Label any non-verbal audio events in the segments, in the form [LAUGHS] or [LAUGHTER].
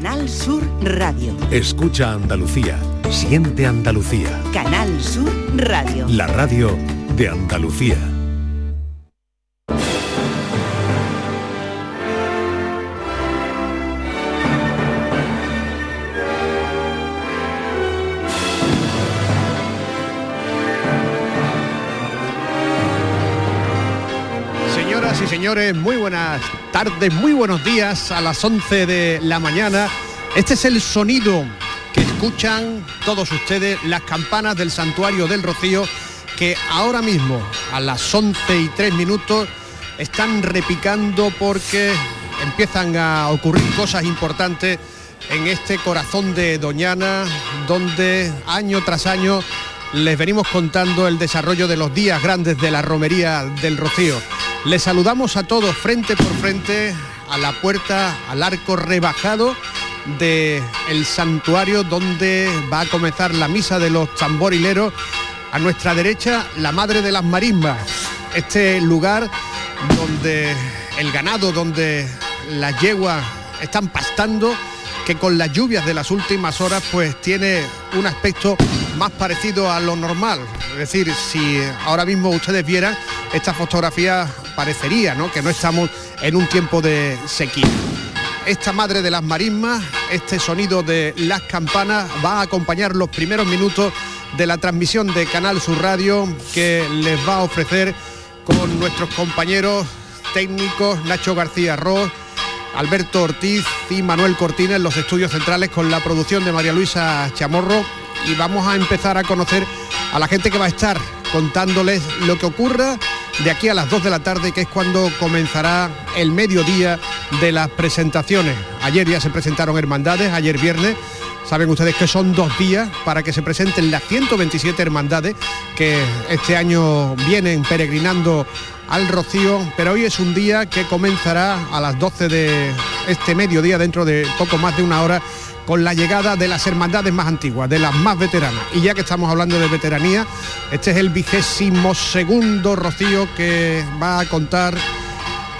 Canal Sur Radio. Escucha Andalucía. Siente Andalucía. Canal Sur Radio. La radio de Andalucía. Señores, muy buenas tardes, muy buenos días a las 11 de la mañana. Este es el sonido que escuchan todos ustedes, las campanas del Santuario del Rocío, que ahora mismo, a las 11 y 3 minutos, están repicando porque empiezan a ocurrir cosas importantes en este corazón de Doñana, donde año tras año les venimos contando el desarrollo de los días grandes de la romería del Rocío. Les saludamos a todos frente por frente a la puerta, al arco rebajado el santuario donde va a comenzar la misa de los tamborileros. A nuestra derecha, la Madre de las Marismas, este lugar donde el ganado, donde las yeguas están pastando, que con las lluvias de las últimas horas pues tiene un aspecto más parecido a lo normal. Es decir, si ahora mismo ustedes vieran esta fotografía parecería ¿no? que no estamos en un tiempo de sequía. Esta madre de las marismas, este sonido de las campanas va a acompañar los primeros minutos de la transmisión de Canal Sur Radio que les va a ofrecer con nuestros compañeros técnicos Nacho García Ross, Alberto Ortiz y Manuel Cortina en los estudios centrales con la producción de María Luisa Chamorro y vamos a empezar a conocer a la gente que va a estar contándoles lo que ocurra de aquí a las 2 de la tarde, que es cuando comenzará el mediodía de las presentaciones. Ayer ya se presentaron hermandades, ayer viernes. Saben ustedes que son dos días para que se presenten las 127 hermandades que este año vienen peregrinando al Rocío, pero hoy es un día que comenzará a las 12 de este mediodía, dentro de poco más de una hora, con la llegada de las hermandades más antiguas, de las más veteranas. Y ya que estamos hablando de veteranía, este es el vigésimo segundo Rocío que va a contar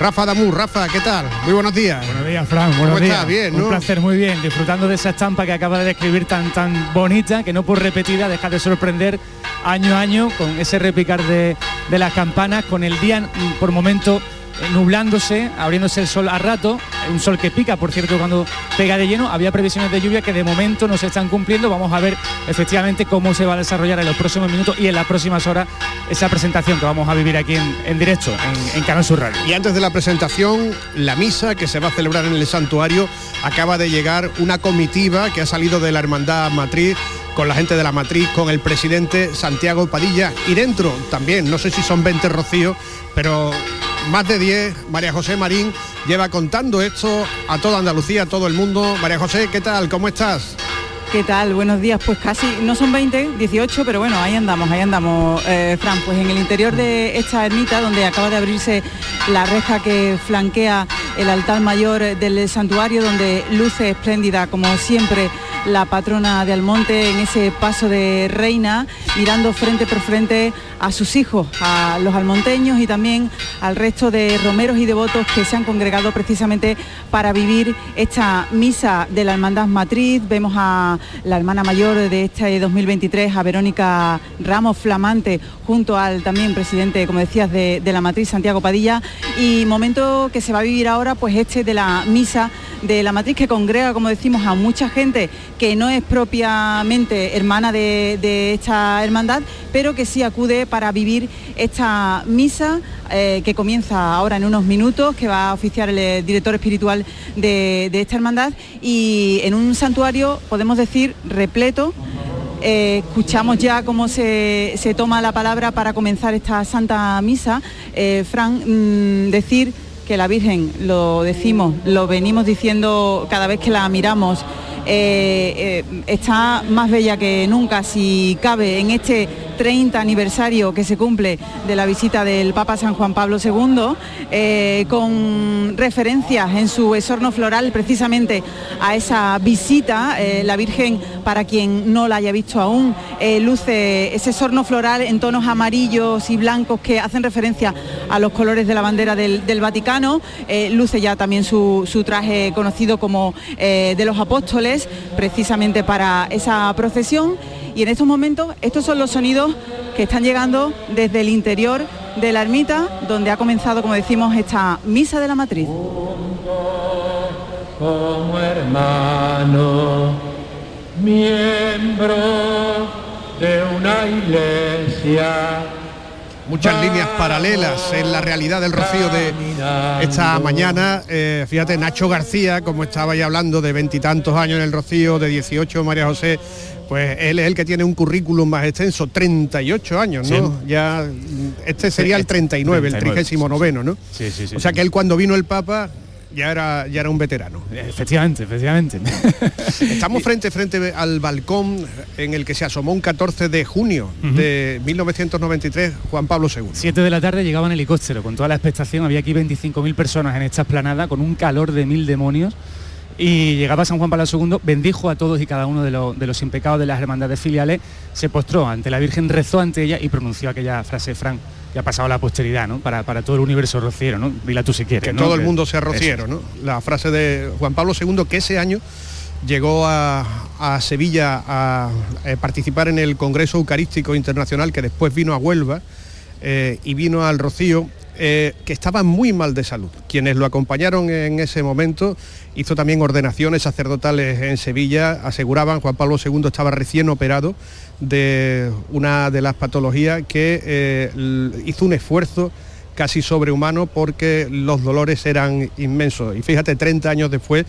Rafa Damur. Rafa, ¿qué tal? Muy buenos días. Buenos días, Fran. Buenos ¿Cómo días. estás? Bien, Un placer, muy bien. Disfrutando de esa estampa que acaba de describir tan tan bonita, que no por repetida deja de sorprender año a año con ese repicar de, de las campanas, con el día mm, por momento nublándose, abriéndose el sol a rato, un sol que pica, por cierto, cuando pega de lleno, había previsiones de lluvia que de momento no se están cumpliendo, vamos a ver efectivamente cómo se va a desarrollar en los próximos minutos y en las próximas horas esa presentación que vamos a vivir aquí en, en directo, en, en Canal Sur Radio. Y antes de la presentación, la misa que se va a celebrar en el santuario, acaba de llegar una comitiva que ha salido de la Hermandad Matriz, con la gente de la Matriz, con el presidente Santiago Padilla, y dentro también, no sé si son 20 rocíos, pero más de 10, María José Marín lleva contando esto a toda Andalucía, a todo el mundo. María José, ¿qué tal? ¿Cómo estás? ¿Qué tal? Buenos días. Pues casi, no son 20, 18, pero bueno, ahí andamos, ahí andamos, eh, Fran. Pues en el interior de esta ermita, donde acaba de abrirse la reja que flanquea el altar mayor del santuario, donde luce espléndida, como siempre, la patrona de Almonte en ese paso de reina, mirando frente por frente a sus hijos, a los almonteños y también al resto de romeros y devotos que se han congregado precisamente para vivir esta misa de la Hermandad Matriz. Vemos a la hermana mayor de este 2023, a Verónica Ramos Flamante, junto al también presidente, como decías, de, la Matriz, Santiago Padilla. Y momento que se va a vivir ahora, pues este de la misa de la Matriz, que congrega, como decimos, a mucha gente que no es propiamente hermana de, de esta hermandad, pero que sí acude para vivir esta misa eh, que comienza ahora en unos minutos, que va a oficiar el eh, director espiritual de, de esta hermandad y en un santuario, podemos decir, repleto. Eh, escuchamos ya cómo se, se toma la palabra para comenzar esta Santa Misa. Eh, Fran, mm, decir que la Virgen, lo decimos, lo venimos diciendo cada vez que la miramos, eh, eh, está más bella que nunca, si cabe, en este 30 aniversario que se cumple de la visita del Papa San Juan Pablo II, eh, con referencias en su esorno floral precisamente a esa visita. la Virgen, para quien no la haya visto aún, luce ese esorno floral en tonos amarillos y blancos que hacen referencia a los colores de la bandera del, Vaticano. luce ya también su traje conocido como de los apóstoles, precisamente para esa procesión y en estos momentos estos son los sonidos que están llegando desde el interior de la ermita, donde ha comenzado, como decimos, esta misa de la matriz. Miembro de una muchas líneas paralelas en la realidad del rocío de esta mañana. Eh, fíjate, Nacho García, como estaba ya hablando de veintitantos años en el rocío, de 18 María José, pues él es el que tiene un currículum más extenso, 38 años, ¿no? Ya este sería el 39, el 39, ¿no? Sí, sí, sí. O sea que él cuando vino el Papa ya era, ya era un veterano. Efectivamente, efectivamente. [LAUGHS] Estamos frente frente al balcón en el que se asomó un 14 de junio de 1993 Juan Pablo II. Siete de la tarde llegaba en helicóptero, con toda la expectación, había aquí 25.000 personas en esta esplanada, con un calor de mil demonios y llegaba San Juan Pablo II, bendijo a todos y cada uno de, los, de los impecados de las hermandades filiales, se postró ante la Virgen, rezó ante ella y pronunció aquella frase, Fran, que ha pasado a la posteridad, ¿no? Para, todo el universo rociero, ¿no? Dila tú si quieres. Que todo el mundo sea rociero, ¿no? La frase de Juan Pablo II, que ese año llegó a, Sevilla a, eh, participar en el Congreso Eucarístico Internacional, que después vino a Huelva eh, y vino al Rocío eh, que estaba muy mal de salud. Quienes lo acompañaron en ese momento hizo también ordenaciones sacerdotales en Sevilla, aseguraban Juan Pablo II estaba recién operado de una de las patologías que eh, hizo un esfuerzo casi sobrehumano porque los dolores eran inmensos. Y fíjate, 30 años después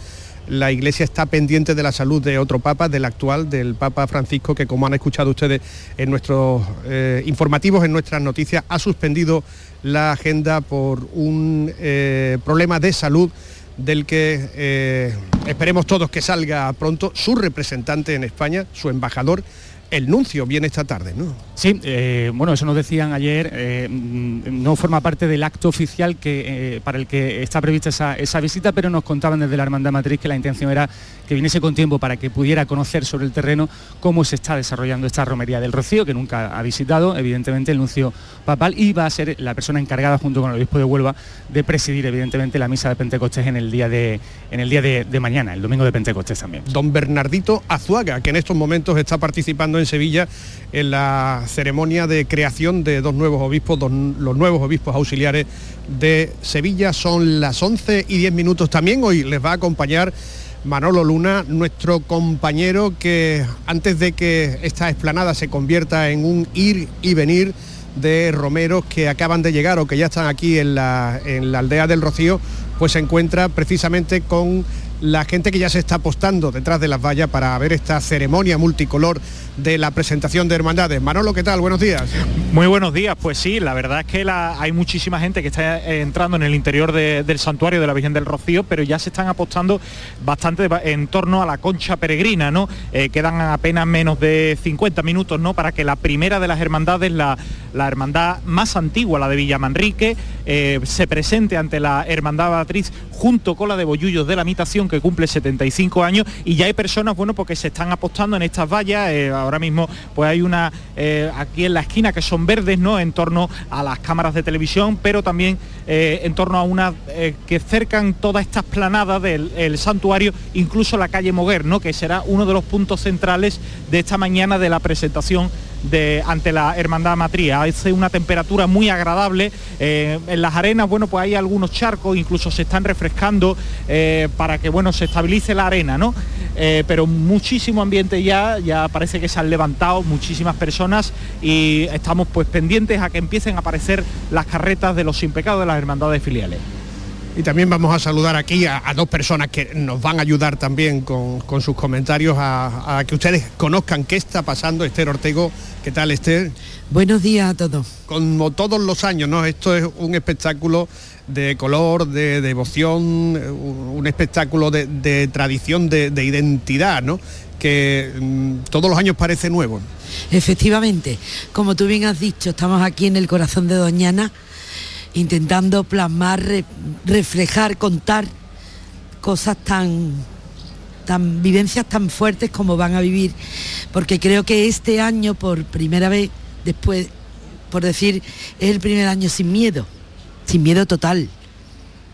la Iglesia está pendiente de la salud de otro Papa, del actual, del Papa Francisco, que como han escuchado ustedes en nuestros eh, informativos, en nuestras noticias, ha suspendido la agenda por un eh, problema de salud del que esperemos todos que salga pronto su representante en España, su embajador, el nuncio viene esta tarde, ¿no? Sí, eh, bueno, eso nos decían ayer, eh, no forma parte del acto oficial que, eh, para el que está prevista esa, visita, pero nos contaban desde la Hermandad Matriz que la intención era que viniese con tiempo para que pudiera conocer sobre el terreno cómo se está desarrollando esta romería del Rocío, que nunca ha visitado, evidentemente, el nuncio papal, y va a ser la persona encargada, junto con el obispo de Huelva, de presidir, evidentemente, la misa de Pentecostés en el día de, en el día de mañana, el domingo de Pentecostés también. Don Bernardito Azuaga, que en estos momentos está participando en Sevilla en la ceremonia de creación de dos nuevos obispos, los nuevos obispos auxiliares de Sevilla. Son las 11 y 10 minutos también. Hoy les va a acompañar Manolo Luna, nuestro compañero que antes de que esta explanada se convierta en un ir y venir de romeros que acaban de llegar o que ya están aquí en la, en la aldea del Rocío, pues se encuentra precisamente con la gente que ya se está apostando detrás de las vallas para ver esta ceremonia multicolor de la presentación de hermandades. Manolo, ¿qué tal? Buenos días. Muy buenos días, pues sí, la verdad es que hay muchísima gente que está eh, entrando en el interior del santuario de la Virgen del Rocío, pero ya se están apostando bastante en torno a la concha peregrina, ¿no? Eh, quedan apenas menos de 50 minutos, ¿no? Para que la primera de las hermandades, la, hermandad más antigua, la de Villamanrique, eh, se presente ante la hermandad matriz junto con la de Bollullos de la Mitación, que cumple 75 años, y ya hay personas, bueno, porque se están apostando en estas vallas, ahora mismo pues hay una eh, aquí en la esquina que son verdes, ¿no? En torno a las cámaras de televisión, pero también eh, en torno a una eh, que cercan toda esta esplanada del santuario, incluso la calle Moguer, ¿no? Que será uno de los puntos centrales de esta mañana de la presentación de, ante la Hermandad Matría. Hace una temperatura muy agradable. en las arenas, bueno, pues hay algunos charcos, incluso se están refrescando para que, bueno, se estabilice la arena, ¿no? pero muchísimo ambiente ya, ya parece que se han levantado muchísimas personas y estamos pues pendientes a que empiecen a aparecer las carretas de los sin pecados de las hermandades filiales. Y también vamos a saludar aquí a, dos personas que nos van a ayudar también con, sus comentarios a, que ustedes conozcan qué está pasando. Esther Ortego, ¿qué tal Esther? Buenos días a todos. Como todos los años, ¿no? Esto es un espectáculo de color, de devoción, un espectáculo de, tradición, de, identidad, ¿no? Que mm, todos los años parece nuevo. Efectivamente, como tú bien has dicho, estamos aquí en el corazón de Doñana intentando plasmar, reflejar, contar cosas tan, tan, vivencias tan fuertes como van a vivir, porque creo que este año, por primera vez, después, por decir, es el primer año sin miedo, sin miedo total.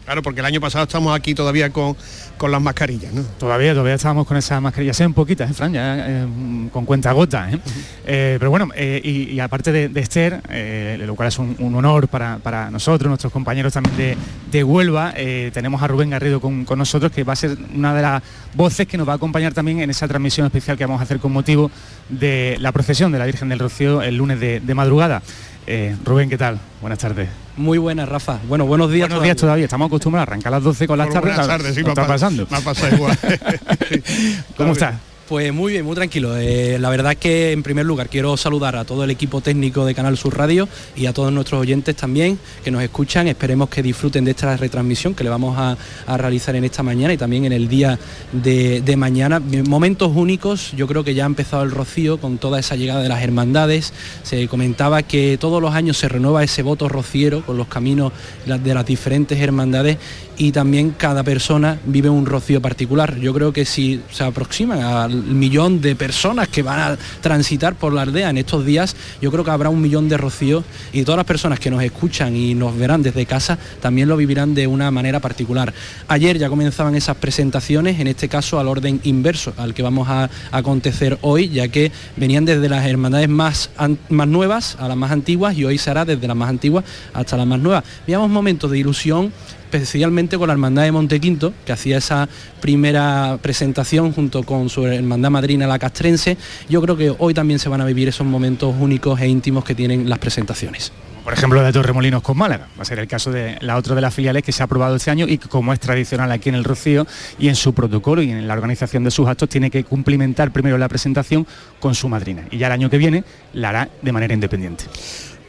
Claro, porque el año pasado estamos aquí todavía con, con las mascarillas, ¿no? Todavía, todavía estábamos con esas mascarillas, sean poquitas, ¿eh, Fran? Ya, eh, con cuenta gota, ¿eh? eh pero bueno, y, aparte de, Esther, lo cual es un, honor para, nosotros, nuestros compañeros también de, Huelva, tenemos a Rubén Garrido con, nosotros, que va a ser una de las voces que nos va a acompañar también en esa transmisión especial que vamos a hacer con motivo de la procesión de la Virgen del Rocío el lunes de, madrugada. Rubén, ¿qué tal? Buenas tardes. Muy buenas, Rafa. Bueno, buenos días. Buenos días todavía. Estamos acostumbrados a arrancar a las 12 con las tardes. Buenas tardes, sí, ¿Qué está pasando? Me ha pasado igual. [LAUGHS] ¿Cómo estás? Pues muy bien, muy tranquilo. Eh, la verdad es que en primer lugar quiero saludar a todo el equipo técnico de Canal Sur Radio y a todos nuestros oyentes también que nos escuchan. Esperemos que disfruten de esta retransmisión que le vamos a, realizar en esta mañana y también en el día de, mañana. Momentos únicos, yo creo que ya ha empezado el rocío con toda esa llegada de las hermandades. Se comentaba que todos los años se renueva ese voto rociero con los caminos de las diferentes hermandades y también cada persona vive un rocío particular. Yo creo que si se aproximan al millón de personas que van a transitar por la aldea en estos días, yo creo que habrá un millón de rocíos y todas las personas que nos escuchan y nos verán desde casa también lo vivirán de una manera particular. Ayer ya comenzaban esas presentaciones, en este caso al orden inverso al que vamos a, acontecer hoy, ya que venían desde las hermandades más, más nuevas a las más antiguas y hoy será desde las más antiguas hasta las más nuevas. Veamos momentos de ilusión especialmente con la Hermandad de Montequinto, que hacía esa primera presentación junto con su Hermandad Madrina la Castrense. Yo creo que hoy también se van a vivir esos momentos únicos e íntimos que tienen las presentaciones. Por ejemplo, de Torremolinos con Málaga. Va a ser el caso de la otra de las filiales que se ha aprobado este año y como es tradicional aquí en el Rocío y en su protocolo y en la organización de sus actos tiene que cumplimentar primero la presentación con su madrina. Y ya el año que viene la hará de manera independiente.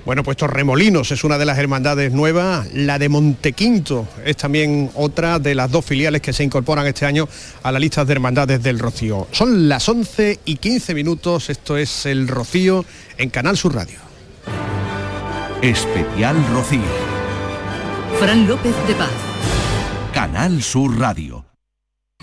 Bueno, pues Remolinos es una de las hermandades nuevas, la de Montequinto es también otra de las dos filiales que se incorporan este año a la lista de hermandades del Rocío. Son las 11 y 15 minutos, esto es el Rocío en Canal Sur Radio. Especial Rocío. Fran López de Paz. Canal Sur Radio.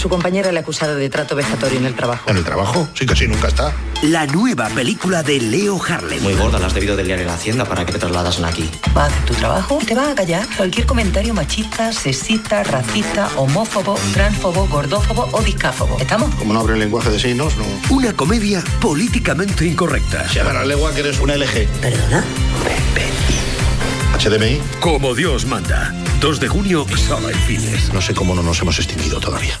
Su compañera le ha acusado de trato vejatorio en el trabajo. ¿En el trabajo? Sí, casi nunca está. La nueva película de Leo Harlem. Muy gorda, la has debido de liar en la hacienda para que te trasladasen aquí. Va a hacer tu trabajo y te va a callar cualquier comentario machista, sexista, racista, homófobo, transfobo, gordófobo o discáfobo. ¿Estamos? Como no abre el lenguaje de signos, no. Una comedia políticamente incorrecta. Se la lengua que eres una LG. ¿Perdona? HDMI. Como Dios manda. 2 de junio, solo en fines. No sé cómo no nos hemos extinguido todavía.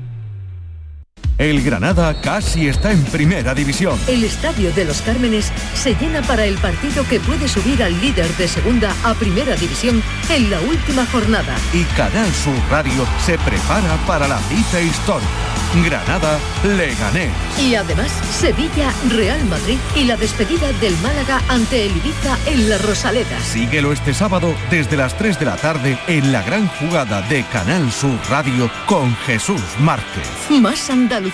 El Granada casi está en primera división. El Estadio de los Cármenes se llena para el partido que puede subir al líder de segunda a primera división en la última jornada. Y Canal Sur Radio se prepara para la cita histórica. Granada Leganés. Y además Sevilla, Real Madrid y la despedida del Málaga ante el Ibiza en la Rosaleda. Síguelo este sábado desde las 3 de la tarde en la gran jugada de Canal Sur Radio con Jesús Márquez. Más Andalucía,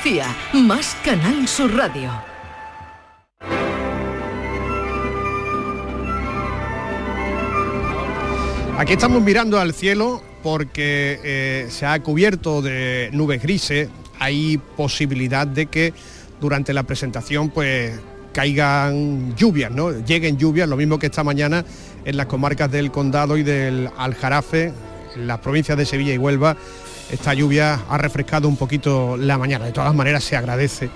más Canal Sur Radio. Aquí estamos mirando al cielo porque eh, se ha cubierto de nubes grises. Hay posibilidad de que durante la presentación pues caigan lluvias, ¿no? Lleguen lluvias, lo mismo que esta mañana en las comarcas del Condado y del Aljarafe, en las provincias de Sevilla y Huelva. Esta lluvia ha refrescado un poquito la mañana. De todas maneras se agradece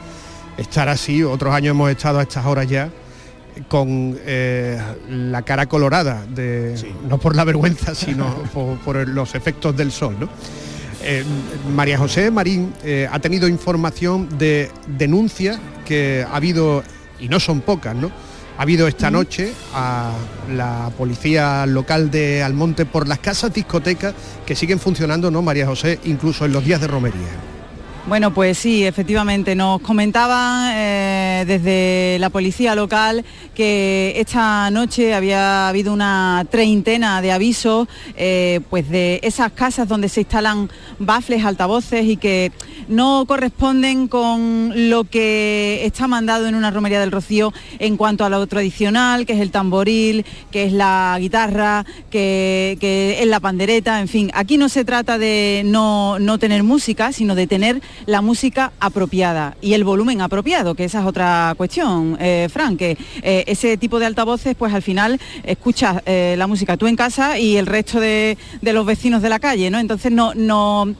estar así. Otros años hemos estado a estas horas ya con eh, la cara colorada, de, no por la vergüenza, sino [LAUGHS] por, por los efectos del sol. ¿no? Eh, María José Marín eh, ha tenido información de denuncias que ha habido, y no son pocas, ¿no? Ha habido esta noche a la policía local de Almonte por las casas discotecas que siguen funcionando, ¿no, María José? Incluso en los días de romería. Bueno, pues sí, efectivamente, nos comentaban eh, desde la policía local que esta noche había habido una treintena de avisos eh, pues de esas casas donde se instalan bafles, altavoces y que no corresponden con lo que está mandado en una romería del Rocío en cuanto a lo tradicional, que es el tamboril, que es la guitarra, que, es la pandereta, en fin, aquí no se trata de no, no tener música, sino de tener la música apropiada y el volumen apropiado, que esa es otra cuestión, eh, Fran, que eh, ese tipo de altavoces, pues al final escuchas eh, la música tú en casa y el resto de, de los vecinos de la calle, ¿no? Entonces no, no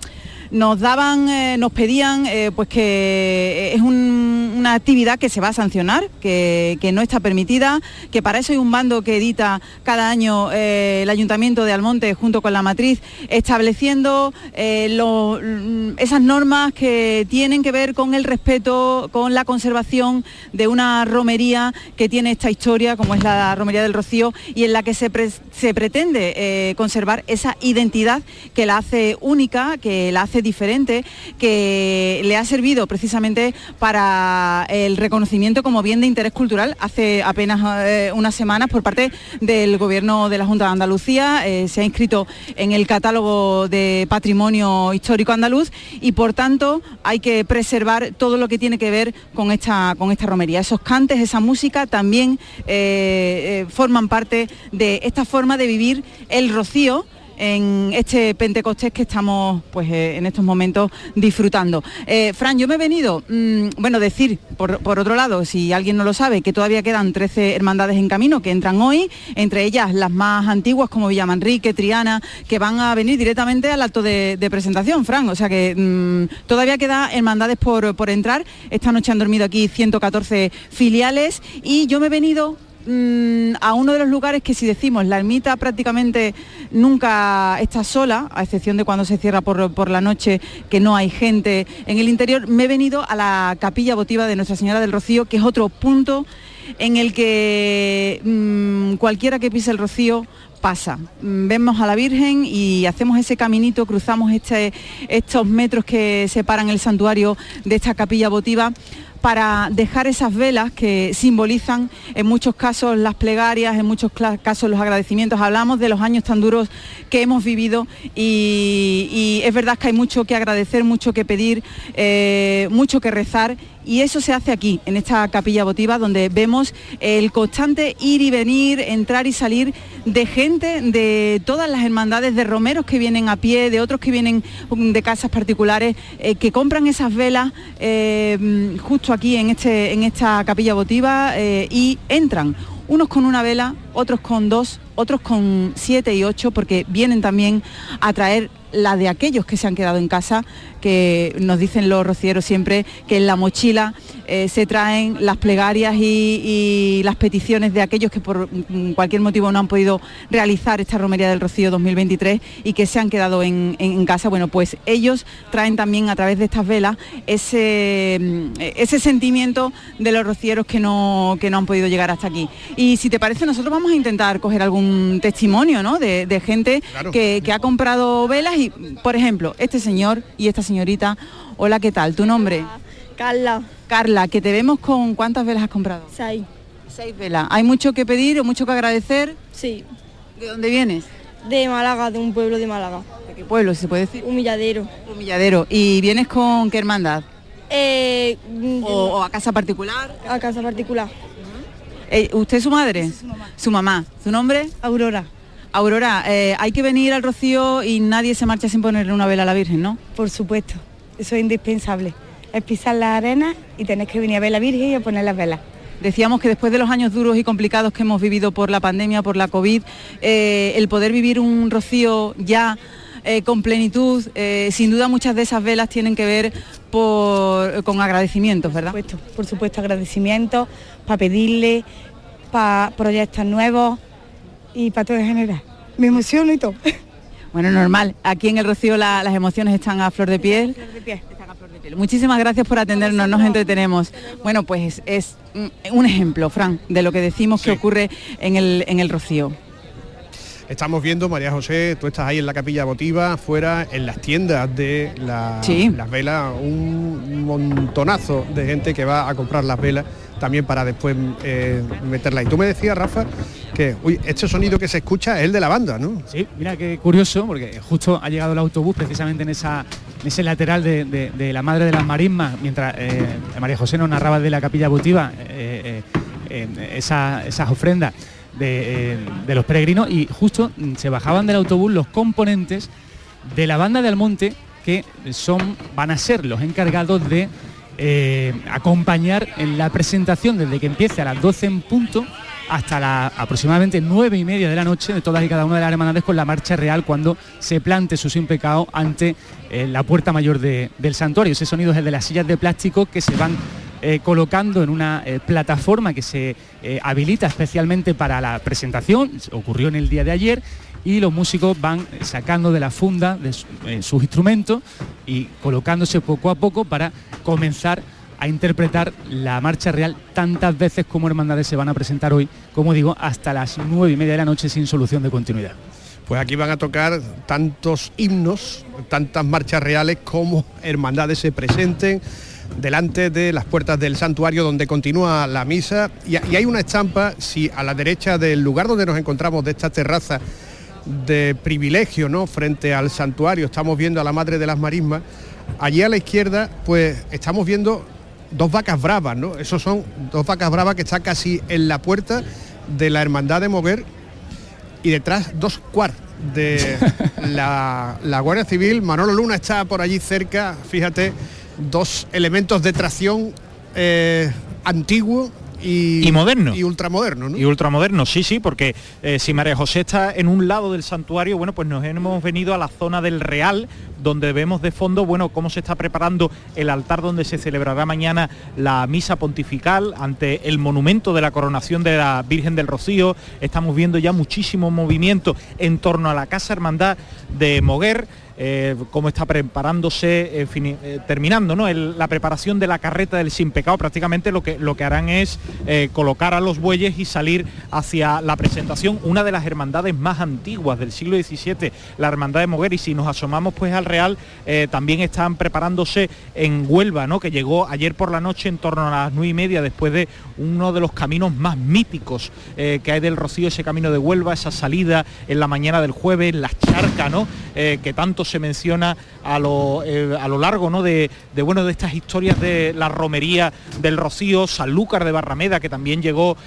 nos daban, eh, nos pedían eh, pues que es un- una actividad que se va a sancionar, que, no está permitida, que para eso hay un bando que edita cada año eh, el Ayuntamiento de Almonte junto con la matriz, estableciendo eh, mm, esas normas que tienen que ver con el respeto, con la conservación de una romería que tiene esta historia, como es la Romería del Rocío, y en la que se, se pretende eh, conservar esa identidad que la hace única, que la hace diferente, que le ha servido precisamente para el reconocimiento como bien de interés cultural hace apenas eh, unas semanas por parte del Gobierno de la Junta de Andalucía. eh, se ha inscrito en el catálogo de patrimonio histórico andaluz y por tanto hay que preservar todo lo que tiene que ver con esta, con esta romería. Esos cantes, esa música también eh, forman parte de esta forma de vivir el rocío en este Pentecostés que estamos pues eh, en estos momentos disfrutando. Eh, Fran, yo me he venido, mm, bueno, decir, por, por otro lado, si alguien no lo sabe, que todavía quedan 13 hermandades en camino que entran hoy, entre ellas las más antiguas como Villamanrique, Triana, que van a venir directamente al acto de, presentación, Fran. O sea que mm, todavía queda hermandades por, por entrar. Esta noche han dormido aquí 114 filiales y yo me he venido mm, a uno de los lugares que si decimos la ermita prácticamente nunca está sola, a excepción de cuando se cierra por, por la noche, que no hay gente en el interior, me he venido a la capilla votiva de Nuestra Señora del Rocío, que es otro punto en el que mm, cualquiera que pise el Rocío pasa. Mm, Vemos a la Virgen y hacemos ese caminito, cruzamos este, estos metros que separan el santuario de esta capilla votiva para dejar esas velas que simbolizan en muchos casos las plegarias, en muchos casos los agradecimientos. Hablamos de los años tan duros que hemos vivido y, y es verdad que hay mucho que agradecer, mucho que pedir, eh, mucho que rezar y eso se hace aquí, en esta capilla votiva, donde vemos el constante ir y venir, entrar y salir de gente de todas las hermandades, de romeros que vienen a pie, de otros que vienen um, de casas particulares, eh, que compran esas velas eh, mm, justo aquí en, este, en esta capilla votiva eh, y entran. Unos con una vela, otros con dos, otros con siete y ocho, porque vienen también a traer la de aquellos que se han quedado en casa, que nos dicen los rocieros siempre que en la mochila eh, se traen las plegarias y, y las peticiones de aquellos que por mm, cualquier motivo no han podido realizar esta romería del Rocío 2023 y que se han quedado en, casa. Bueno, pues ellos traen también a través de estas velas ese, mm, ese sentimiento de los rocieros que no, que no han podido llegar hasta aquí. Y si te parece, nosotros vamos a intentar coger algún testimonio ¿no? de, de gente Claro. que, que ha comprado velas y, por ejemplo, este señor y esta señorita. Hola, ¿qué tal? ¿Tu nombre? Carla. Carla, que te vemos con cuántas velas has comprado. Seis. Seis velas. ¿Hay mucho que pedir o mucho que agradecer? Sí. ¿De dónde vienes? De Málaga, de un pueblo de Málaga. ¿De qué pueblo, se puede decir? Humilladero. Humilladero. ¿Y vienes con qué hermandad? Eh, o, o a casa particular? A casa particular. Eh, ¿Usted es su madre? Su mamá. ¿Su nombre? Aurora. Aurora, eh, hay que venir al Rocío y nadie se marcha sin ponerle una vela a la Virgen, ¿no? Por supuesto, eso es indispensable. Es pisar la arena y tenés que venir a ver la Virgen y a poner las velas. Decíamos que después de los años duros y complicados que hemos vivido por la pandemia, por la COVID, eh, el poder vivir un rocío ya eh, con plenitud, eh, sin duda muchas de esas velas tienen que ver por- con agradecimientos, ¿verdad? Por supuesto, por supuesto, agradecimientos para pedirle, para proyectos nuevos y para todo en general. Me emociono y todo. Bueno, normal. Aquí en el Rocío la- las emociones están a flor de piel. Muchísimas gracias por atendernos, nos entretenemos. Bueno, pues es mm, un ejemplo, Fran, de lo que decimos que ocurre en el, en el Rocío. Estamos viendo, María José, tú estás ahí en la capilla votiva, fuera en las tiendas de la- Sí. las velas, un montonazo de gente que va a comprar las velas también para después eh, meterlas. Y tú me decías, Rafa, que uy, este sonido que se escucha es el de la banda, ¿no? Sí, mira qué curioso, porque justo ha llegado el autobús precisamente en, esa, en ese lateral de, de- la Madre de las Marismas, mientras eh, María José nos narraba de la capilla votiva eh, esa- esas ofrendas de, de los peregrinos y justo mm, se bajaban del autobús los componentes de la banda de Almonte que son, van a ser los encargados de eh, acompañar en la presentación desde que empiece a las 12 en punto hasta la aproximadamente 9 y media de la noche de todas y cada una de las hermandades con la marcha real cuando se plante su sin ante eh, la puerta mayor de- del santuario. Ese sonido es el de las sillas de plástico que se van eh, colocando en una plataforma que se habilita especialmente para la presentación, ocurrió en el día de ayer, y los músicos van sacando de la funda eh, sus instrumentos y colocándose poco a poco para comenzar a interpretar la marcha real tantas veces como hermandades se van a presentar hoy, como digo, hasta las nueve y media de la noche sin solución de continuidad. Pues aquí van a tocar tantos himnos, tantas marchas reales como hermandades se presenten delante de las puertas del santuario donde continúa la misa y hay una estampa, si a la derecha del lugar donde nos encontramos de esta terraza de privilegio, ¿no? Frente al santuario, estamos viendo a la Madre de las Marismas, allí a la izquierda pues estamos viendo dos vacas bravas, ¿no? Esos son dos vacas bravas que están casi en la puerta de la Hermandad de Moguer y detrás dos cuar de [LAUGHS] la, la Guardia Civil. Manolo Luna está por allí cerca, fíjate, dos elementos de tracción eh, antiguo y, Y moderno. Y ultramoderno, ¿no? Y ultramoderno, sí, sí, porque eh, si María José está en un lado del santuario, bueno, pues nos hemos venido a la zona del Real, donde vemos de fondo, bueno, cómo se está preparando el altar donde se celebrará mañana la misa pontifical ante el monumento de la coronación de la Virgen del Rocío. Estamos viendo ya muchísimo movimiento en torno a la Casa Hermandad de Moguer. eh, cómo está preparándose, eh, terminando ¿no? La preparación de la carreta del sin pecado. Prácticamente lo que, lo que harán es eh, colocar a los bueyes y salir hacia la presentación, una de las hermandades más antiguas del siglo XVII, la hermandad de Moguer. Y si nos asomamos pues alrededor, Real eh, también están preparándose en Huelva, ¿no? que llegó ayer por la noche en torno a las nueve y media después de uno de los caminos más míticos eh, que hay del Rocío, ese camino de Huelva, esa salida en la mañana del jueves, las charcas, ¿no? Eh, que tanto se menciona a lo, a lo largo ¿no? de, bueno, de estas historias de la romería del Rocío, Sanlúcar de Barrameda, que también llegó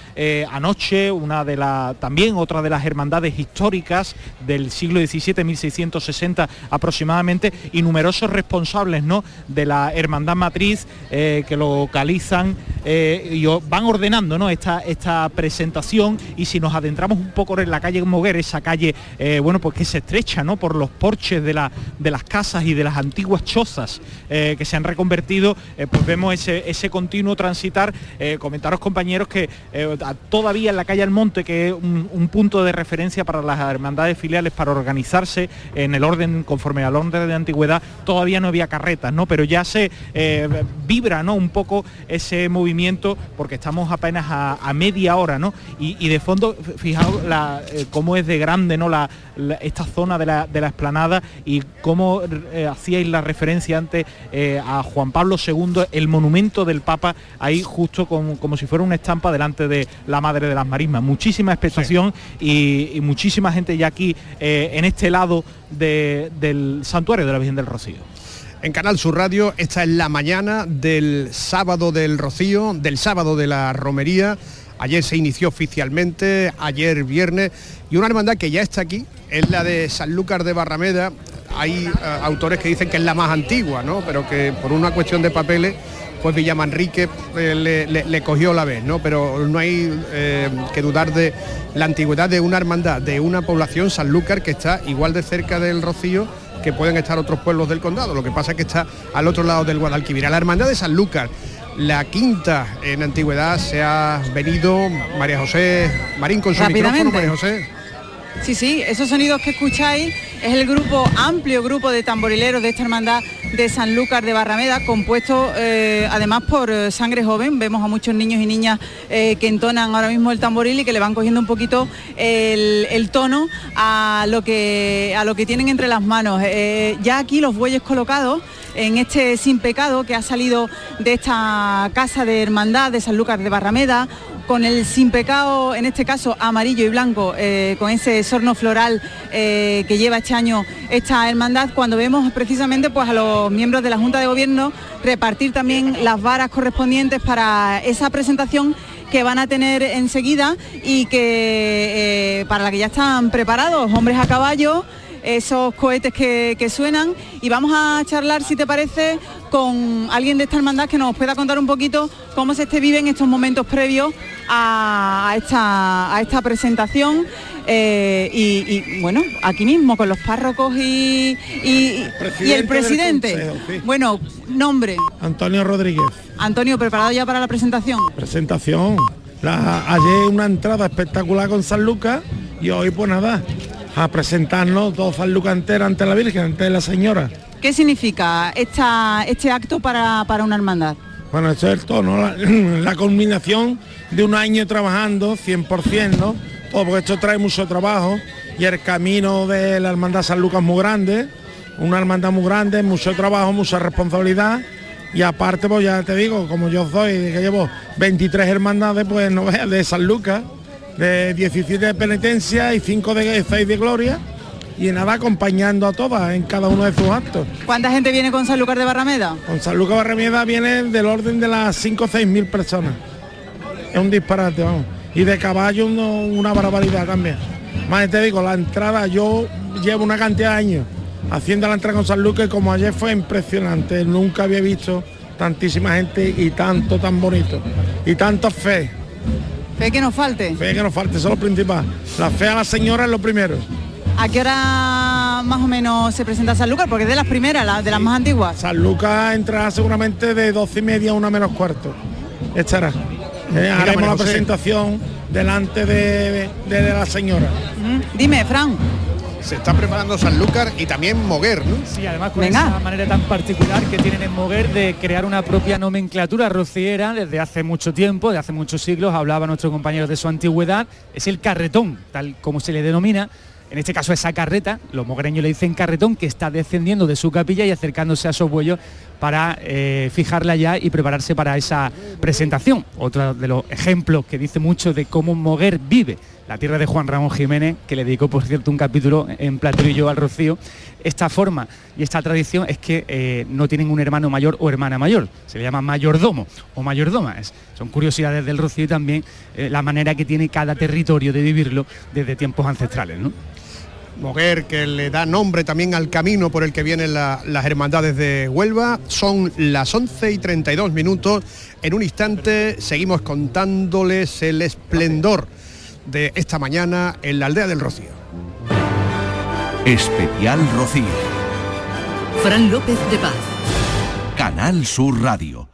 anoche, una de la, también otra de las hermandades históricas del siglo XVII, 1660 aproximadamente, y numerosos responsables ¿no? de la hermandad matriz eh, que localizan eh, y van ordenando ¿no? esta, esta presentación y si nos adentramos un poco en la calle Moguer, esa calle eh, bueno pues que se estrecha ¿no? por los porches de, la, de las casas y de las antiguas chozas que se han reconvertido, pues vemos ese, ese continuo transitar. Comentaros compañeros que todavía en la calle Almonte, que es un punto de referencia para las hermandades filiales para organizarse en el orden, conforme al orden de antigüedad, todavía no había carretas, ¿no? Pero ya se eh, vibra ¿no? un poco ese movimiento porque estamos apenas a, a media hora, ¿no? Y, y de fondo, fijaos la, eh, cómo es de grande ¿no? la, la- esta zona de la, de la esplanada y cómo eh, hacíais la referencia antes eh, a Juan Pablo II, el monumento del Papa, ahí justo con- como si fuera una estampa delante de la Madre de las Marismas. Muchísima expectación y, y muchísima gente ya aquí en este lado de- del santuario de la Virgen del Rocío. En Canal Sur Radio, esta es la mañana del sábado del Rocío, del sábado de la Romería. Ayer se inició oficialmente, ayer viernes, y una hermandad que ya está aquí, es la de Sanlúcar de Barrameda. Hay eh, autores que dicen que es la más antigua, ¿no? Pero que por una cuestión de papeles, pues Villamanrique eh, le, le- le cogió la vez, ¿no? Pero no hay eh, que dudar de la antigüedad de una hermandad, de una población Sanlúcar que está igual de cerca del Rocío que pueden estar otros pueblos del condado. Lo que pasa es que está al otro lado del Guadalquivir. A la hermandad de Sanlúcar, la quinta en antigüedad se ha venido María José Marín con su micrófono. María José. Sí, sí, esos sonidos que escucháis es el grupo, amplio grupo de tamborileros de esta hermandad de Sanlúcar de Barrameda, compuesto eh, además por eh, sangre joven. Vemos a muchos niños y niñas eh, que entonan ahora mismo el tamboril y que le van cogiendo un poquito el, tono a lo, que, a lo que tienen entre las manos. Ya aquí los bueyes colocados en este sin pecado que ha salido de esta casa de hermandad de Sanlúcar de Barrameda, con el sin pecado, en este caso amarillo y blanco, eh, con ese sorno floral eh, que lleva este año esta hermandad, cuando vemos precisamente pues, a los miembros de la Junta de Gobierno repartir también las varas correspondientes para esa presentación que van a tener enseguida y que eh, para la que ya están preparados, hombres a caballo, esos cohetes que, suenan. Y vamos a charlar, si te parece, con alguien de esta hermandad que nos pueda contar un poquito cómo se este vive en estos momentos previos a, esta, a esta presentación. eh, y, y, bueno, aquí mismo con los párrocos y, y- y el Presidente del presidente. Consejo, sí. Bueno, nombre. Antonio Rodríguez, Antonio, ¿preparado ya para la presentación? presentación. La- ayer una entrada espectacular con San Lucas y hoy pues nada, a presentarnos dos San Lucas enteras ante la Virgen, ante la Señora. ¿Qué significa esta, este acto para, para una hermandad? Bueno, eso es el tono, la, [CLEARS THROAT] la culminación de un año trabajando 100%, ¿no? Todo porque esto trae mucho trabajo y el camino de la hermandad San Lucas muy grande, una hermandad muy grande, mucho trabajo, mucha responsabilidad y aparte, pues ya te digo, como yo soy, que llevo 23 hermandades, pues [LAUGHS] de San Lucas, de 17 de penitencia y 5 de 6 de gloria y nada acompañando a todas en cada uno de sus actos. ¿Cuánta gente viene con Sanlúcar de Barrameda? Con San Lucas Barramieda viene del orden de las 5 o 6 mil personas. Es un disparate, vamos. Y de caballo uno- una barbaridad también. Más te digo, la entrada, yo llevo una cantidad de años haciendo la entrada con San Lucas y como ayer fue impresionante. Nunca había visto tantísima gente y tanto tan bonito. Y tanto fe. Fe que nos falte. Fe que nos falte, eso es lo principal. La fe a la señora es lo primero. ¿A qué hora más o menos se presenta Sanlúcar? Porque es de las primeras, la- de las más antiguas. San Lucas entrará seguramente de 12 y media a una menos cuarto. Estará. Eh, haremos María la José. presentación delante de, de- de la señora. Dime, Fran. Se está preparando Sanlúcar y también Moguer, ¿no? Sí, además con esa manera tan particular que tienen en Moguer de crear una propia nomenclatura rociera desde hace mucho tiempo, de hace muchos siglos, hablaba nuestro compañero de su antigüedad, es el carretón, tal como se le denomina en este caso esa carreta, los mogreños le dicen carretón, que está descendiendo de su capilla y acercándose a esos bueyos para eh, fijarla ya y prepararse para esa presentación. Otro de los ejemplos que dice mucho de cómo Moguer vive la tierra de Juan Ramón Jiménez, que le dedicó, por cierto, un capítulo en Platrillo al Rocío. Esta forma y esta tradición es que eh, no tienen un hermano mayor o hermana mayor, se le llama mayordomo o mayordoma. Son curiosidades del Rocío y también eh, la manera que tiene cada territorio de vivirlo desde tiempos ancestrales. ¿no? Moguer, que le da nombre también al camino por el que vienen la- las hermandades de Huelva. Son las 11 y 32 minutos. En un instante seguimos contándoles el esplendor de esta mañana en la aldea del Rocío. Especial Rocío. Fran López de Paz. Canal Sur Radio.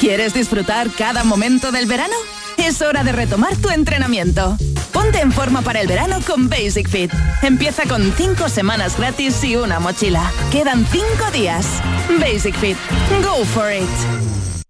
¿Quieres disfrutar cada momento del verano? Es hora de retomar tu entrenamiento. Ponte en forma para el verano con Basic Fit. Empieza con 5 semanas gratis y una mochila. Quedan 5 días. Basic Fit. Go for it.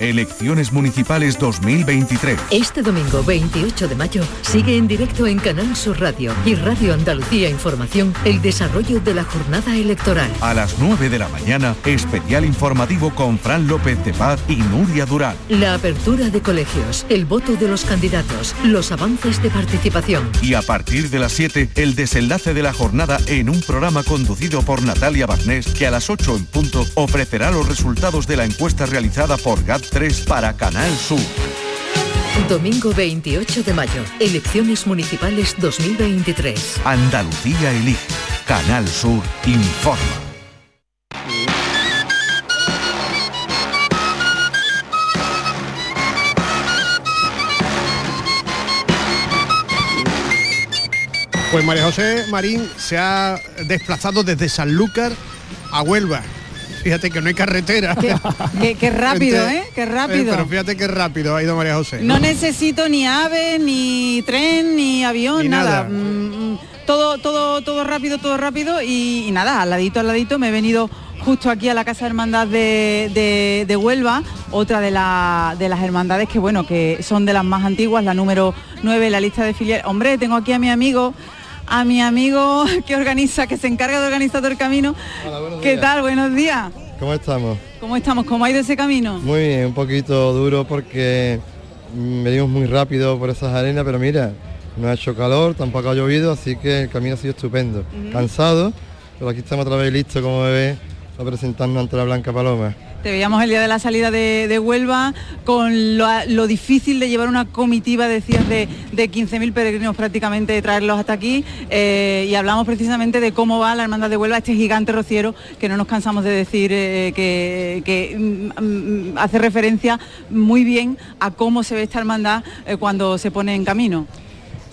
Elecciones Municipales 2023. Este domingo 28 de mayo sigue en directo en Canal Sur Radio y Radio Andalucía Información el desarrollo de la jornada electoral. A las 9 de la mañana, especial informativo con Fran López de Paz y Nuria Durán. La apertura de colegios, el voto de los candidatos, los avances de participación. Y a partir de las 7, el desenlace de la jornada en un programa conducido por Natalia Barnés, que a las 8 en punto ofrecerá los resultados de la encuesta realizada por GAT3 para Canal Sur. Domingo 28 de mayo, elecciones municipales 2023. Andalucía elige. Canal Sur informa. Pues María José Marín se ha desplazado desde Sanlúcar a Huelva. Fíjate que no hay carretera. Qué, qué rápido, Entre- ¿eh? Qué rápido. pero fíjate qué rápido ha ido María José. No necesito ni ave, ni tren, ni avión, Ni nada. nada. Mm, mm, todo, todo, todo rápido, todo rápido y, y nada, al ladito, al ladito me he venido justo aquí a la Casa Hermandad de, de- de Huelva, otra de, la- de las hermandades que bueno, que son de las más antiguas, la número 9 en la lista de filiales. Hombre, tengo aquí a mi amigo, a mi amigo [LAUGHS] que organiza, que se encarga de organizar todo el camino. ¿Qué días. tal? Buenos días. ¿Cómo estamos? ¿Cómo estamos? ¿Cómo ha ido ese camino? Muy bien, un poquito duro porque venimos muy rápido por esas arenas, pero mira, no ha hecho calor, tampoco ha llovido, así que el camino ha sido estupendo. Cansado, pero aquí estamos otra vez listos, como me ve, a presentarnos ante la Blanca Paloma. Te veíamos el día de la salida de, de Huelva con lo, difícil de llevar una comitiva, decías, de, de 15.000 peregrinos prácticamente, de traerlos hasta aquí. eh, y hablamos precisamente de cómo va la Hermandad de Huelva, este gigante rociero que no nos cansamos de decir eh, que, que, mm, mm, hace referencia muy bien a cómo se ve esta hermandad eh, cuando se pone en camino.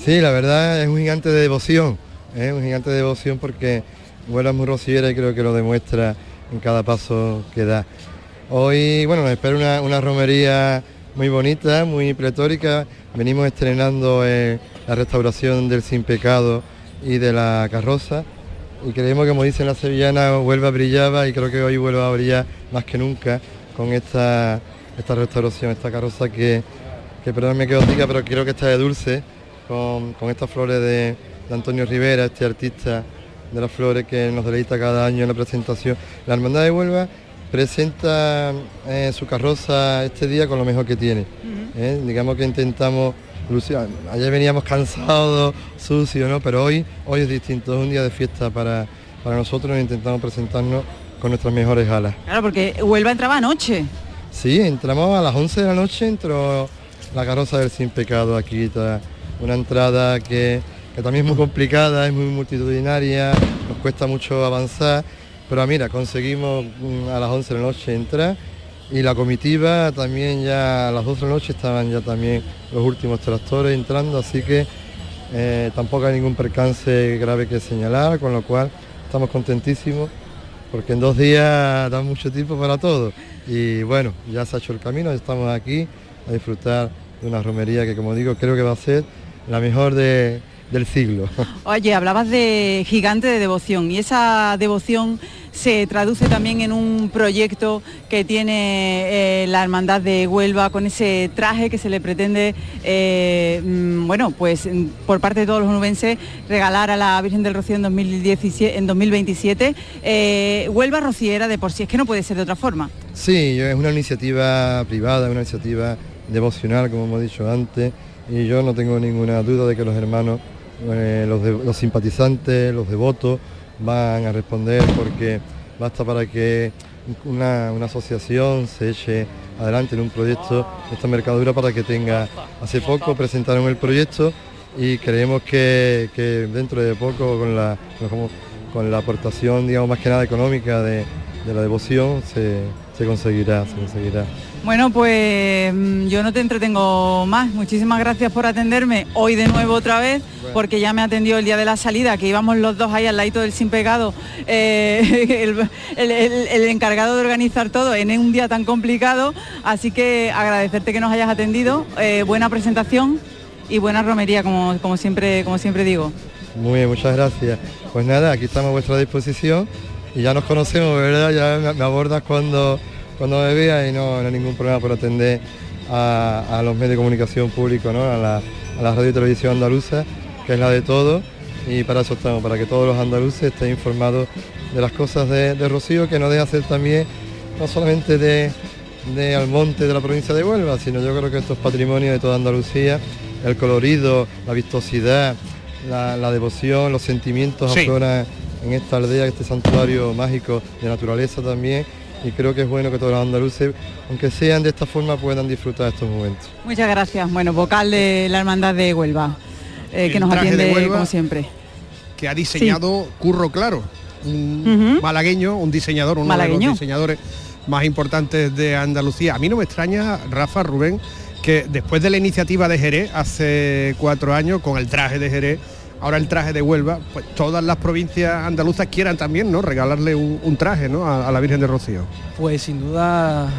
Sí, la verdad es un gigante de devoción, es un gigante de devoción porque Huelva es muy rociera y creo que lo demuestra en cada paso que da. Hoy, bueno, nos espera una, una romería muy bonita, muy pletórica. Venimos estrenando eh, la restauración del Sin Pecado y de la carroza. Y creemos que, como dicen las sevillanas, Huelva brillaba y creo que hoy vuelva a brillar más que nunca con esta, esta restauración, esta carroza que, que perdón me quedo tica, pero creo que está de dulce, con, con estas flores de, de Antonio Rivera, este artista de las flores que nos deleita cada año en la presentación. La Hermandad de Huelva presenta eh, su carroza este día con lo mejor que tiene. ¿eh? Digamos que intentamos, lucir- ayer veníamos cansados, sucios, ¿no? pero hoy, hoy es distinto, es un día de fiesta para, para nosotros e intentamos presentarnos con nuestras mejores alas. Claro, porque Huelva entraba anoche. Sí, entramos a las 11 de la noche, entró la carroza del Sin Pecado aquí, toda una entrada que, que también es muy complicada, es muy multitudinaria, nos cuesta mucho avanzar, pero mira, conseguimos mm, a las 11 de la noche entrar y la comitiva también ya a las 12 de la noche estaban ya también los últimos tractores entrando, así que eh, tampoco hay ningún percance grave que señalar, con lo cual estamos contentísimos porque en dos días da mucho tiempo para todo. Y bueno, ya se ha hecho el camino, estamos aquí a disfrutar de una romería que como digo creo que va a ser la mejor de- del siglo. [LAUGHS] Oye, hablabas de gigante de devoción y esa devoción se traduce también en un proyecto que tiene eh, la Hermandad de Huelva con ese traje que se le pretende, eh, mm, bueno, pues mm, por parte de todos los nubenses regalar a la Virgen del Rocío en, 2017, en 2027. Eh, Huelva rociera de por sí, es que no puede ser de otra forma. Sí, es una iniciativa privada, una iniciativa devocional, como hemos dicho antes, y yo no tengo ninguna duda de que los hermanos, eh, los, los simpatizantes, los devotos, van a responder porque basta para que una, una asociación se eche adelante en un proyecto esta mercadura para que tenga, hace poco presentaron el proyecto y creemos que, que dentro de poco con la, con la aportación, digamos, más que nada económica de, de la devoción se, se conseguirá, se conseguirá. Bueno, pues mm, yo no te entretengo más. Muchísimas gracias por atenderme hoy de nuevo otra vez, porque ya me atendió el día de la salida, que íbamos los dos ahí al ladito del sin pegado, eh, [LAUGHS] el, el- el- el encargado de organizar todo en un día tan complicado. Así que agradecerte que nos hayas atendido, eh, buena presentación y buena romería, como, como siempre, como siempre digo. Muy bien, muchas gracias. Pues nada, aquí estamos a vuestra disposición y ya nos conocemos, ¿verdad? Ya me, abordas cuando, cuando me veas y no, no hay ningún problema por atender a, a los medios de comunicación públicos, ¿no? A la, a la radio y televisión andaluza, que es la de todos, y para eso estamos, para que todos los andaluces estén informados de las cosas de, de Rocío, que no deja ser también, no solamente de, de Almonte de la provincia de Huelva, sino yo creo que esto es patrimonio de toda Andalucía, el colorido, la vistosidad, la, la devoción, los sentimientos Sí. afloran en esta aldea, este santuario mágico de naturaleza también. Y creo que es bueno que todos los andaluces, aunque sean de esta forma, puedan disfrutar estos momentos. Muchas gracias. Bueno, vocal de la Hermandad de Huelva, eh, que nos de atiende Huelva. como siempre. que ha diseñado Curro Claro, un malagueño, un diseñador, uno de Malagueño. los diseñadores más importantes de Andalucía. A mí no me extraña, Rafa, Rubén, que después de la iniciativa de Jerez hace cuatro años, con el traje de Jerez, ahora el traje de Huelva, pues todas las provincias andaluzas quieran también, ¿no? Regalarle un, traje, ¿no? A, a la Virgen de Rocío. Pues sin duda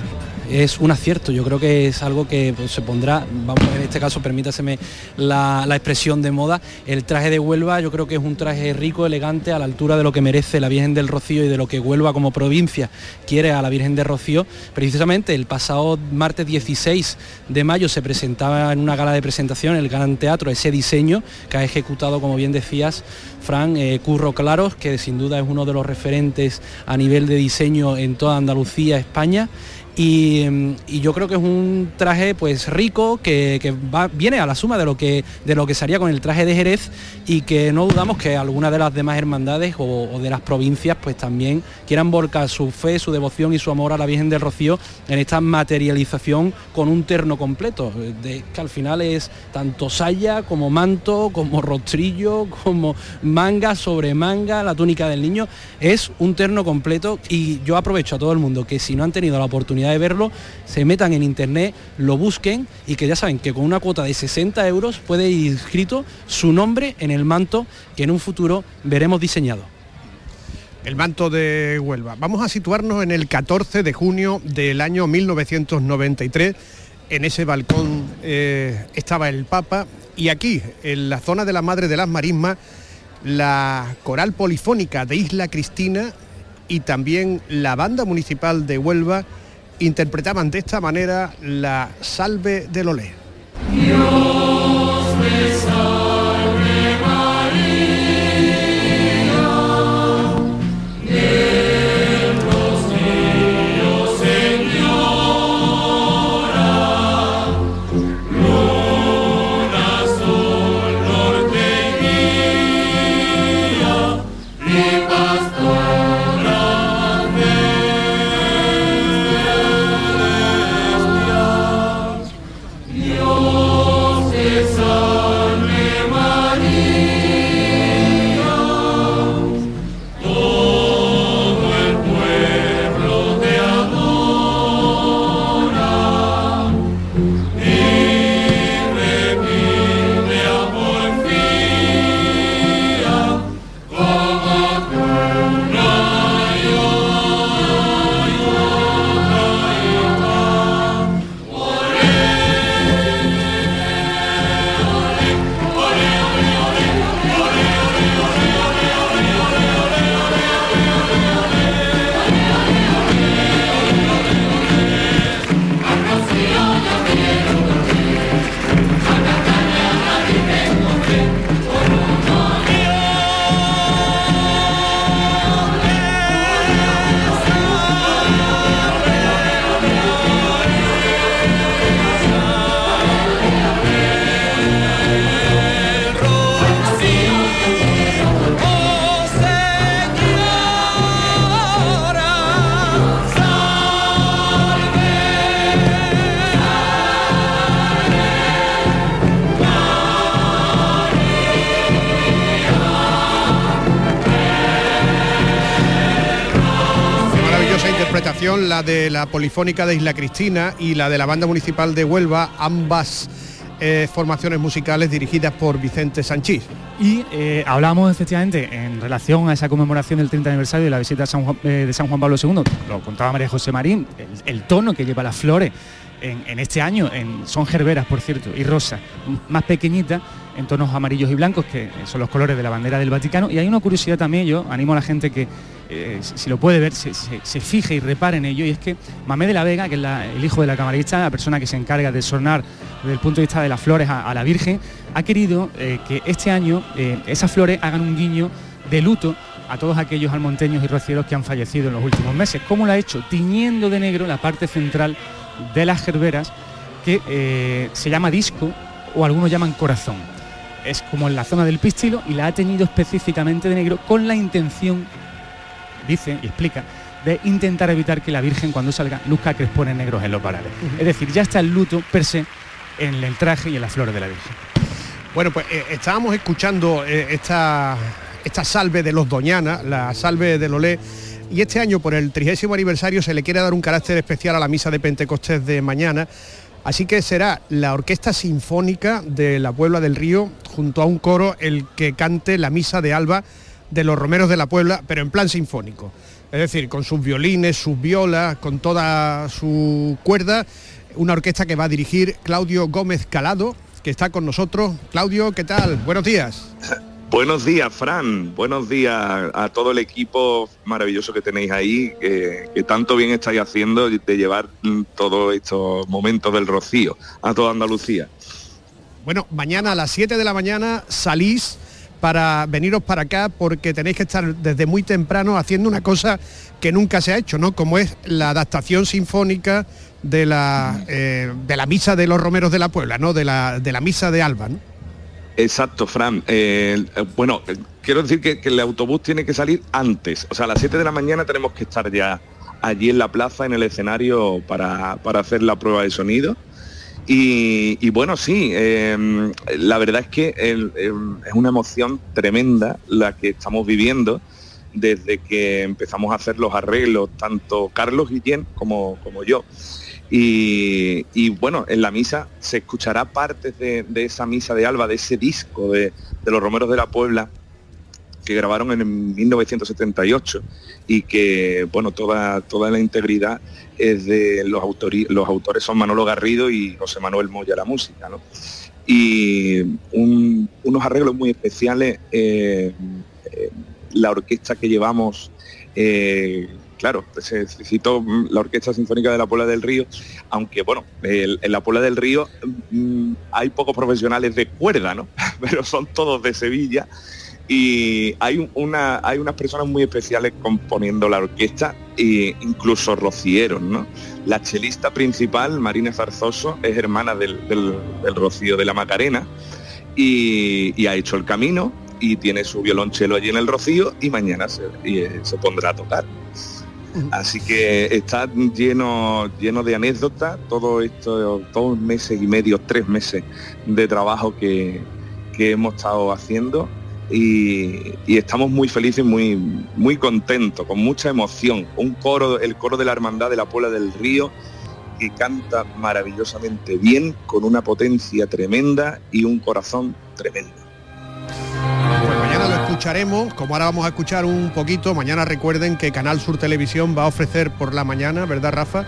es un acierto, yo creo que es algo que pues, se pondrá, vamos en este caso permítaseme la, la expresión de moda, el traje de Huelva yo creo que es un traje rico, elegante, a la altura de lo que merece la Virgen del Rocío y de lo que Huelva como provincia quiere a la Virgen de Rocío. Precisamente el pasado martes 16 de mayo se presentaba en una gala de presentación, en el Gran Teatro, ese diseño que ha ejecutado, como bien decías, Fran, eh, Curro Claros, que sin duda es uno de los referentes a nivel de diseño en toda Andalucía, España. Y, mm, y yo creo que es un traje pues rico que, que va, viene a la suma de lo que de lo que con el traje de Jerez y que no dudamos que algunas de las demás hermandades o, de las provincias pues también quieran volcar su fe, su devoción y su amor a la Virgen del Rocío en esta materialización con un terno completo, que al final es tanto saya como manto, como rostrillo, como manga sobre manga, la túnica del niño, es un terno completo y yo aprovecho a todo el mundo que si no han tenido la de verlo, se metan en internet, lo busquen y que ya saben que con una cuota de 60 euros puede inscrito su nombre en el manto que en un futuro veremos diseñado. El manto de Huelva. Vamos a situarnos en el 14 de junio del año 1993. En ese balcón eh, estaba el Papa y aquí, en la zona de la Madre de las Marismas, la coral polifónica de Isla Cristina y también la banda municipal de Huelva interpretaban de esta manera la Salve del Olé. De la Polifónica de Isla Cristina y la de la Banda Municipal de Huelva, ambas eh, formaciones musicales dirigidas por Vicente Sanchís. Y eh, hablamos efectivamente en relación a esa conmemoración del 30 aniversario de la visita eh, de San Juan Pablo II, lo contaba María José Marín, el, tono que lleva las flores en, este año, son gerberas por cierto, y rosas, más pequeñitas, en tonos amarillos y blancos, que son los colores de la bandera del Vaticano. Y hay una curiosidad también, yo animo a la gente que, eh, si lo puede ver, se, fije y repare en ello, y es que Mamé de la Vega, que es el hijo de la camarista, la persona que se encarga de sonar desde el punto de vista de las flores a, la Virgen, ha querido eh, que este año eh, esas flores hagan un guiño de luto a todos aquellos almonteños y rocieros que han fallecido en los últimos meses. ¿Cómo lo ha hecho? Tiñendo de negro la parte central de las gerberas, que eh, se llama disco o algunos llaman corazón. Es como en la zona del pistilo y la ha teñido específicamente de negro con la intención, dice y explica, de intentar evitar que la Virgen cuando salga luzca crespones negros en los varales. Es decir, ya está el luto per se en el traje y en las flores de la Virgen. Bueno, pues eh, estábamos escuchando eh, esta, esta salve de los Doñana, la salve del Olé, y este año por el trigésimo aniversario se le quiere dar un carácter especial a la misa de Pentecostés de mañana. Así que será la Orquesta Sinfónica de la Puebla del Río, junto a un coro, el que cante la misa de Alba de los Romeros de la Puebla, pero en plan sinfónico. Es decir, con sus violines, sus violas, con toda su cuerda, una orquesta que va a dirigir Claudio Gómez Calado, que está con nosotros. Claudio, ¿qué tal? Buenos días. [LAUGHS] Buenos días, Fran. Buenos días a todo el equipo maravilloso que tenéis ahí, que, que tanto bien estáis haciendo de llevar mm, todos estos momentos del rocío a toda Andalucía. Bueno, mañana a las 7 de la mañana salís para veniros para acá porque tenéis que estar desde muy temprano haciendo una cosa que nunca se ha hecho, ¿no? Como es la adaptación sinfónica de la, eh, de la misa de los romeros de la Puebla, ¿no? De la, de la misa de Alba, ¿no? Exacto, Fran. Eh, bueno, quiero decir que, el autobús tiene que salir antes. O sea, a las 7 de la mañana tenemos que estar ya allí en la plaza, en el escenario, para, para hacer la prueba de sonido. Y, bueno, sí, eh, la verdad es que es una emoción tremenda la que estamos viviendo desde que empezamos a hacer los arreglos, tanto Carlos Guillén como, como yo. Y, y, bueno, en la misa se escuchará partes de, de esa misa de Alba, de ese disco de, de los Romeros de la Puebla que grabaron en 1978 y que, bueno, toda, toda la integridad es de los, autori- los autores son Manolo Garrido y José Manuel Moya la música, ¿no? Y un- unos arreglos muy especiales, eh, eh, la orquesta que llevamos, eh, claro, se citó mm, la Orquesta Sinfónica de la Puebla del Río, aunque bueno, en la Puebla del Río mm, hay pocos profesionales de cuerda, ¿no? [LAUGHS] Pero son todos de Sevilla y hay un- una hay unas personas muy especiales componiendo la orquesta e incluso rocieros no la chelista principal Marina Zarzoso es hermana del, del- rocío de la Macarena y, ha hecho el camino y tiene su violonchelo allí en el rocío y mañana se, eh, se pondrá a tocar Así que está lleno, lleno de anécdotas, todo esto, dos meses y medio, tres meses de trabajo que, que hemos estado haciendo y, estamos muy felices, muy, muy contentos, con mucha emoción. Un coro, el coro de la Hermandad de la Puebla del Río, que canta maravillosamente bien, con una potencia tremenda y un corazón tremendo. Escucharemos, como ahora vamos a escuchar un poquito, mañana recuerden que Canal Sur Televisión va a ofrecer por la mañana, ¿verdad Rafa?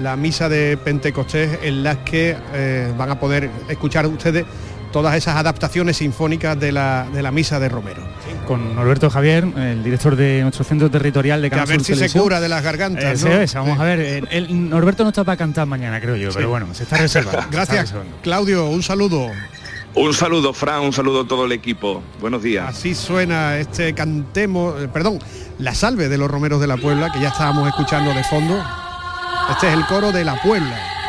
La misa de Pentecostés en las que eh, van a poder escuchar ustedes todas esas adaptaciones sinfónicas de la, de la misa de Romero. Con Norberto Javier, el director de nuestro centro territorial de Que a Canal ver Sur si se cura de las gargantas. ¿no? es, vamos a ver. el- el- Norberto no está para cantar mañana, creo yo, Sí. pero bueno, se está reservando. está Gracias, reservando. Claudio, un saludo. Un saludo, Fran, un saludo a todo el equipo. Buenos días. Así suena este cantemos, eh, perdón, la salve de los romeros de la Puebla, que ya estábamos escuchando de fondo. Este es el coro de la Puebla.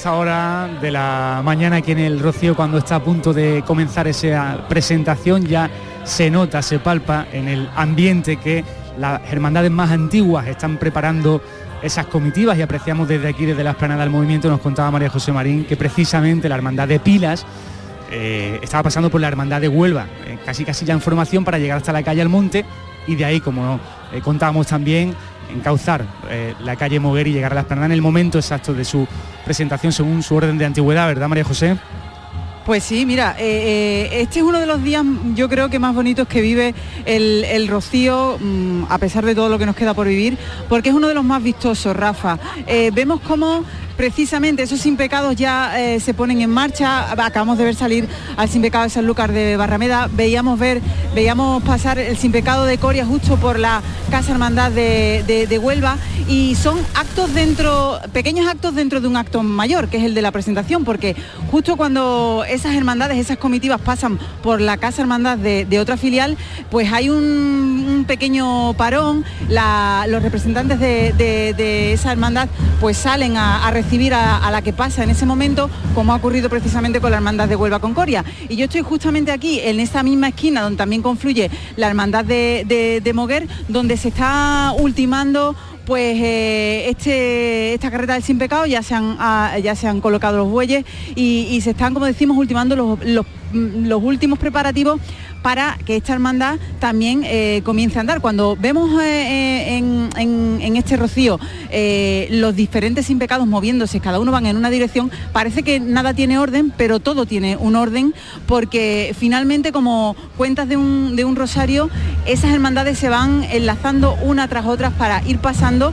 Esta hora de la mañana aquí en el Rocío cuando está a punto de comenzar esa presentación ya se nota, se palpa en el ambiente que las hermandades más antiguas están preparando esas comitivas y apreciamos desde aquí, desde la esplanada del movimiento, nos contaba María José Marín que precisamente la hermandad de Pilas eh, estaba pasando por la hermandad de Huelva, eh, casi casi ya en formación para llegar hasta la calle Almonte y de ahí, como eh, contábamos también, encauzar eh, la calle Moguer y llegar a la esplanada en el momento exacto de su presentación según su orden de antigüedad, ¿verdad María José? Pues sí, mira, eh, eh, este es uno de los días yo creo que más bonitos que vive el, Rocío, mm, a pesar de todo lo que nos queda por vivir, porque es uno de los más vistosos, Rafa. Vemos cómo precisamente esos sin pecados ya eh, se ponen en marcha. Acabamos de ver salir al sin pecado de Sanlúcar de Barrameda, veíamos ver, veíamos pasar el sin pecado de Coria justo por la Casa Hermandad de, Huelva. Y son actos dentro, pequeños actos dentro de un acto mayor, que es el de la presentación, porque justo cuando esas hermandades, esas comitivas pasan por la casa hermandad de, otra filial, pues hay un, pequeño parón, los representantes de, esa hermandad pues salen a recibir a, a la que pasa en ese momento, como ha ocurrido precisamente con la hermandad de Huelva Concordia. Y yo estoy justamente aquí, en esa misma esquina donde también confluye la hermandad de, Moguer, donde se está ultimando pues eh, este, esta carreta del sin pecado ya se han, ah, ya se han colocado los bueyes y, se están, como decimos, ultimando los, los últimos preparativos para que esta hermandad también eh, comience a andar. Cuando vemos eh, eh, en, este rocío los diferentes sin pecados moviéndose, cada uno van en una dirección, parece que nada tiene orden, pero todo tiene un orden, porque finalmente como cuentas de un, de un rosario, esas hermandades se van enlazando una tras otras para ir pasando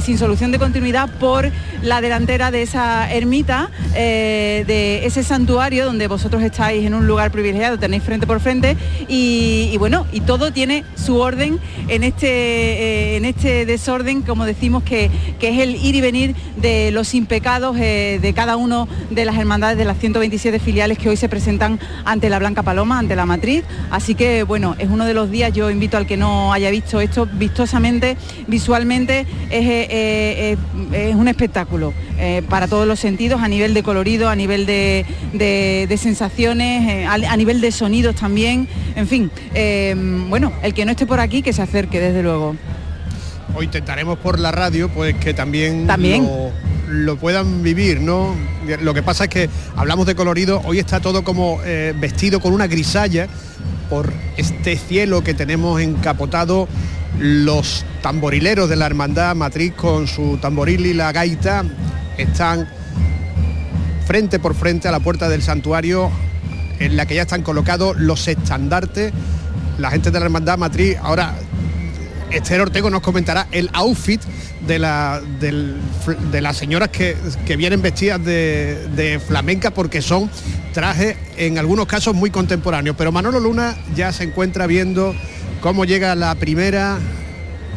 sin solución de continuidad por la delantera de esa ermita, de ese santuario donde vosotros estáis en un lugar privilegiado, tenéis frente por frente y, bueno, y todo tiene su orden en este, eh, en este desorden, como decimos, que, que es el ir y venir de los impecados eh, de cada uno de las hermandades de las 127 filiales que hoy se presentan ante la Blanca Paloma, ante la matriz. Así que bueno, es uno de los días, yo invito al que no haya visto esto vistosamente, visualmente, es, eh, es un espectáculo para todos los sentidos, a nivel de colorido, a nivel de- de sensaciones, eh, a, a nivel de sonidos también. En fin, eh, bueno, el que no esté por aquí, que se acerque, desde luego. O intentaremos por la radio, pues que también, También. Lo, lo puedan vivir, ¿no? Lo que pasa es que hablamos de colorido, hoy está todo como eh, vestido con una grisalla por este cielo que tenemos encapotado. Los tamborileros de la hermandad matriz con su tamboril y la gaita están frente por frente a la puerta del santuario en la que ya están colocados los estandartes. La gente de la hermandad matriz ahora Esther Ortego nos comentará el outfit de, la, las señoras que, que vienen vestidas de, de flamenca porque son trajes en algunos casos muy contemporáneos. Pero Manolo Luna ya se encuentra viendo cómo llega la primera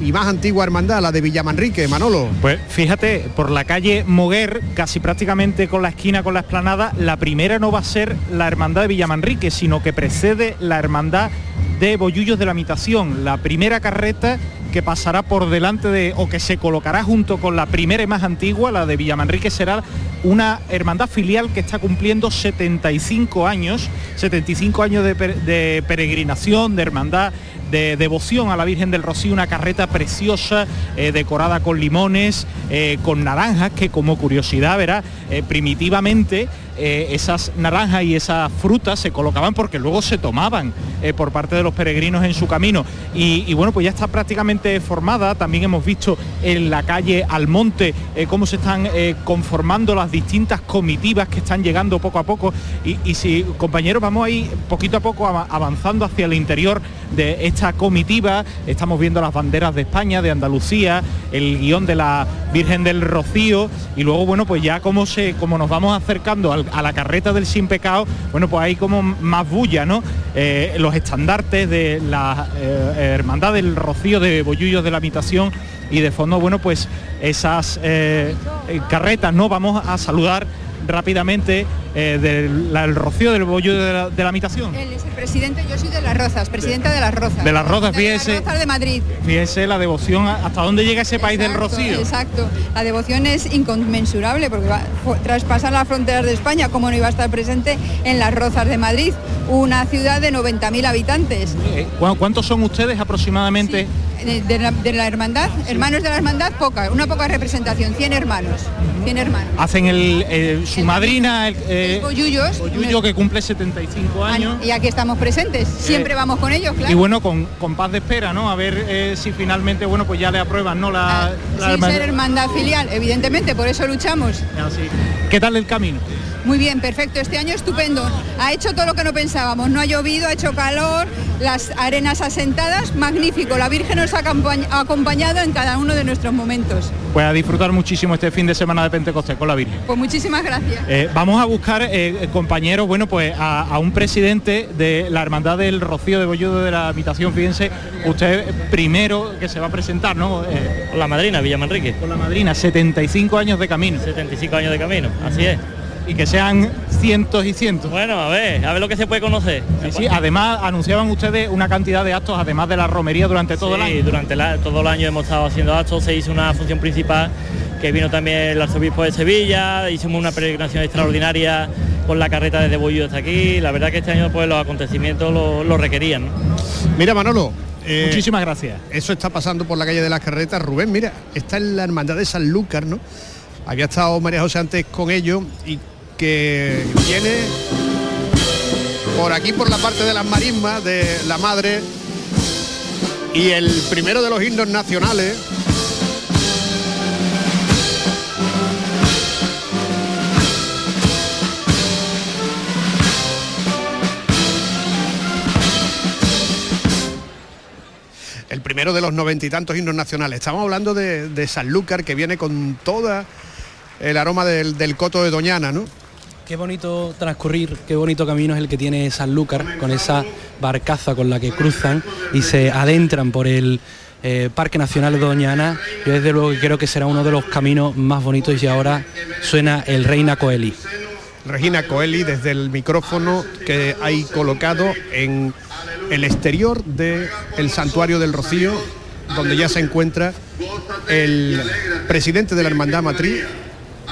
y más antigua hermandad, la de Villamanrique. Manolo. Pues fíjate, por la calle Moguer, casi prácticamente con la esquina con la esplanada, la primera no va a ser la hermandad de Villamanrique, sino que precede la hermandad de Bollullos de la Mitación, la primera carreta que pasará por delante de, o que se colocará junto con la primera y más antigua, la de Villamanrique, será una hermandad filial que está cumpliendo 75 años, 75 años de, per- de peregrinación, de hermandad, de devoción a la Virgen del Rocío, una carreta preciosa, eh, decorada con limones, eh, con naranjas, que como curiosidad, verá, eh, primitivamente eh, esas naranjas y esas frutas se colocaban porque luego se tomaban eh, por parte de los peregrinos en su camino. Y, bueno, pues ya está prácticamente formada. También hemos visto en la calle Almonte eh, cómo se están conformando las distintas comitivas que están llegando poco a poco. Y, si, compañeros, vamos ahí poquito a poco ava- avanzando hacia el interior de esta comitiva. Estamos viendo las banderas de España, de Andalucía, el guion de la Virgen del Rocío. Y luego, bueno, pues ya como, se, como nos vamos acercando al- a la carreta del Sin Pecado, bueno, pues hay como más bulla, ¿no? Eh, los estandartes de la eh, Hermandad del Rocío de Bollullos de la Mitación y de fondo, bueno, pues esas eh, carretas, ¿no? Vamos a saludar rápidamente eh, del la- el Rocío del Bollullo de la, de la Mitación. Él es el presidente, yo soy de las Rozas, presidenta de las Rozas. De las Rozas, de las fíjese. Rozas de Madrid. Fíjese la devoción, hasta dónde llega ese país del Rocío. Exacto. La devoción es inconmensurable porque va, traspasa las fronteras de España, como no iba a estar presente en las Rozas de Madrid, una ciudad de 90.000 habitantes. Eh, ¿cu- ¿Cuántos son ustedes aproximadamente? De, de la, de la hermandad, hermanos de la hermandad, poca, una poca representación, 100 hermanos. 100 hermanos. Hacen el, eh, su madrina, el, eh, Bollullos. Bollullo, que cumple 75 años. Y aquí estamos presentes, siempre Eh, vamos con ellos, claro. Y bueno, con, con paz de espera, ¿no? A ver eh, si finalmente, bueno, pues ya le aprueban, ¿no? La, la Sin hermandad. ser hermandad filial, evidentemente, por eso luchamos. Así. ¿Qué tal el camino? Muy bien, perfecto. Este año estupendo. Ha hecho todo lo que no pensábamos. No ha llovido, ha hecho calor, las arenas asentadas, magnífico. La Virgen nos ha acompañ- ha acompañado en cada uno de nuestros momentos. Pues a disfrutar muchísimo este fin de semana de Pentecostés con la Virgen. Pues muchísimas gracias. Eh, vamos a buscar, eh, compañeros, bueno, pues a, a un presidente de la Hermandad del Rocío de Bolludo de la Habitación. Fíjense, usted primero que se va a presentar, ¿no? Eh, Con la madrina, Villa Manrique. Con la madrina, 75 años de camino. 75 años de camino, así es. Y que sean cientos y cientos. Bueno, a ver, a ver lo que se puede conocer. Sí, sí, además anunciaban ustedes una cantidad de actos, además de la romería durante todo el Sí, año. durante la- todo el año hemos estado haciendo actos, se hizo una función principal que vino también el arzobispo de Sevilla, hicimos una peregrinación extraordinaria con la carreta desde Bollo hasta aquí, la verdad que este año pues los acontecimientos lo, lo requerían. ¿no? Mira, Manolo. eh, Muchísimas gracias. Eso está pasando por la calle de las carretas. Rubén, mira, está en la hermandad de Sanlúcar, ¿no? Había estado María José antes con ellos y que viene por aquí, por la parte de las marismas de la madre. Y el primero de los himnos nacionales. el primero de los noventa y tantos himnos nacionales. Estamos hablando de, de Sanlúcar, que viene con toda el aroma del, del coto de Doñana, ¿no? Qué bonito transcurrir, qué bonito camino es el que tiene Sanlúcar con esa barcaza con la que cruzan y se adentran por el eh, Parque Nacional de Doñana. Yo desde luego creo que será uno de los caminos más bonitos y ahora suena el Reina Coeli. Regina Coeli desde el micrófono que hay colocado en el exterior del santuario del Rocío, donde ya se encuentra el presidente de la Hermandad Matriz,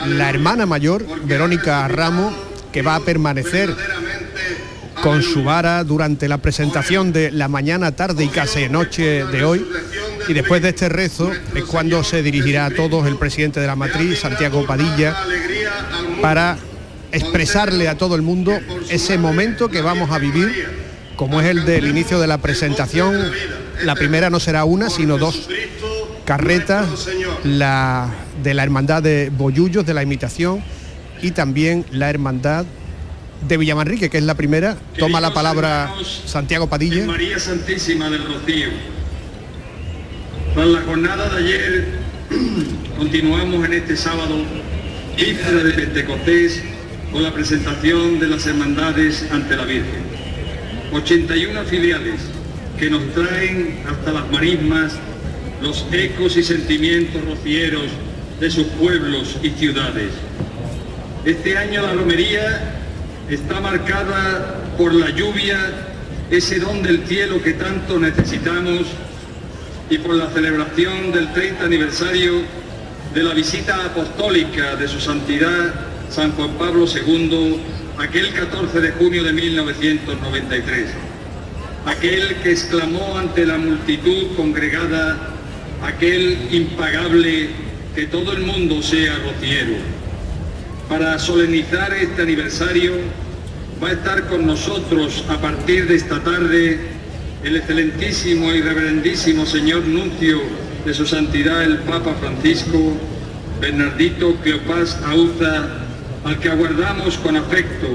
la hermana mayor, Verónica Ramos, que va a permanecer con su vara durante la presentación de la mañana, tarde y casi noche de hoy. Y después de este rezo es cuando se dirigirá a todos el presidente de la matriz, Santiago Padilla, para expresarle a todo el mundo ese momento que vamos a vivir, como es el del inicio de la presentación. La primera no será una, sino dos carretas, la de la hermandad de Boyullos, de la imitación, y también la hermandad de Villamanrique, que es la primera. Toma la palabra Santiago Padilla. María Santísima del Rocío. Tras la jornada de ayer, [CLEARS THROAT] continuamos en este sábado, víspera de Pentecostés, con la presentación de las hermandades ante la Virgen. 81 filiales que nos traen hasta las marismas los ecos y sentimientos rocieros de sus pueblos y ciudades. Este año la romería está marcada por la lluvia, ese don del cielo que tanto necesitamos, y por la celebración del 30 aniversario de la visita apostólica de su santidad San Juan Pablo II, aquel 14 de junio de 1993. Aquel que exclamó ante la multitud congregada, aquel impagable que todo el mundo sea rociero. Para solemnizar este aniversario va a estar con nosotros a partir de esta tarde el excelentísimo y reverendísimo señor nuncio de su santidad el Papa Francisco, Bernardito Cleopás Auza, al que aguardamos con afecto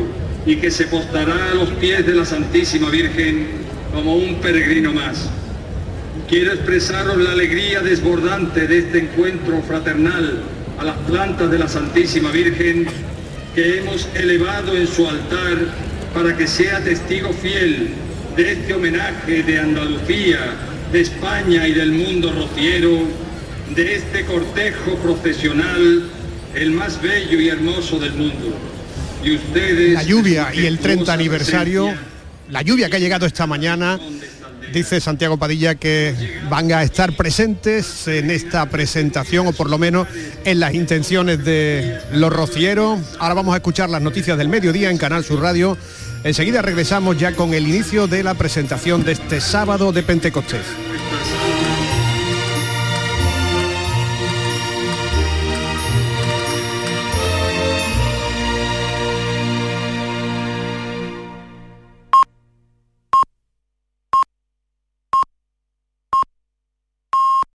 y que se postará a los pies de la Santísima Virgen como un peregrino más. Quiero expresaros la alegría desbordante de este encuentro fraternal a las plantas de la Santísima Virgen que hemos elevado en su altar para que sea testigo fiel de este homenaje de Andalucía, de España y del mundo rociero, de este cortejo procesional, el más bello y hermoso del mundo. Y ustedes... La lluvia y el 30 aniversario, la lluvia que ha llegado esta mañana, dice Santiago Padilla que van a estar presentes en esta presentación o por lo menos en las intenciones de los rocieros. Ahora vamos a escuchar las noticias del mediodía en Canal Sur Radio. Enseguida regresamos ya con el inicio de la presentación de este sábado de Pentecostés.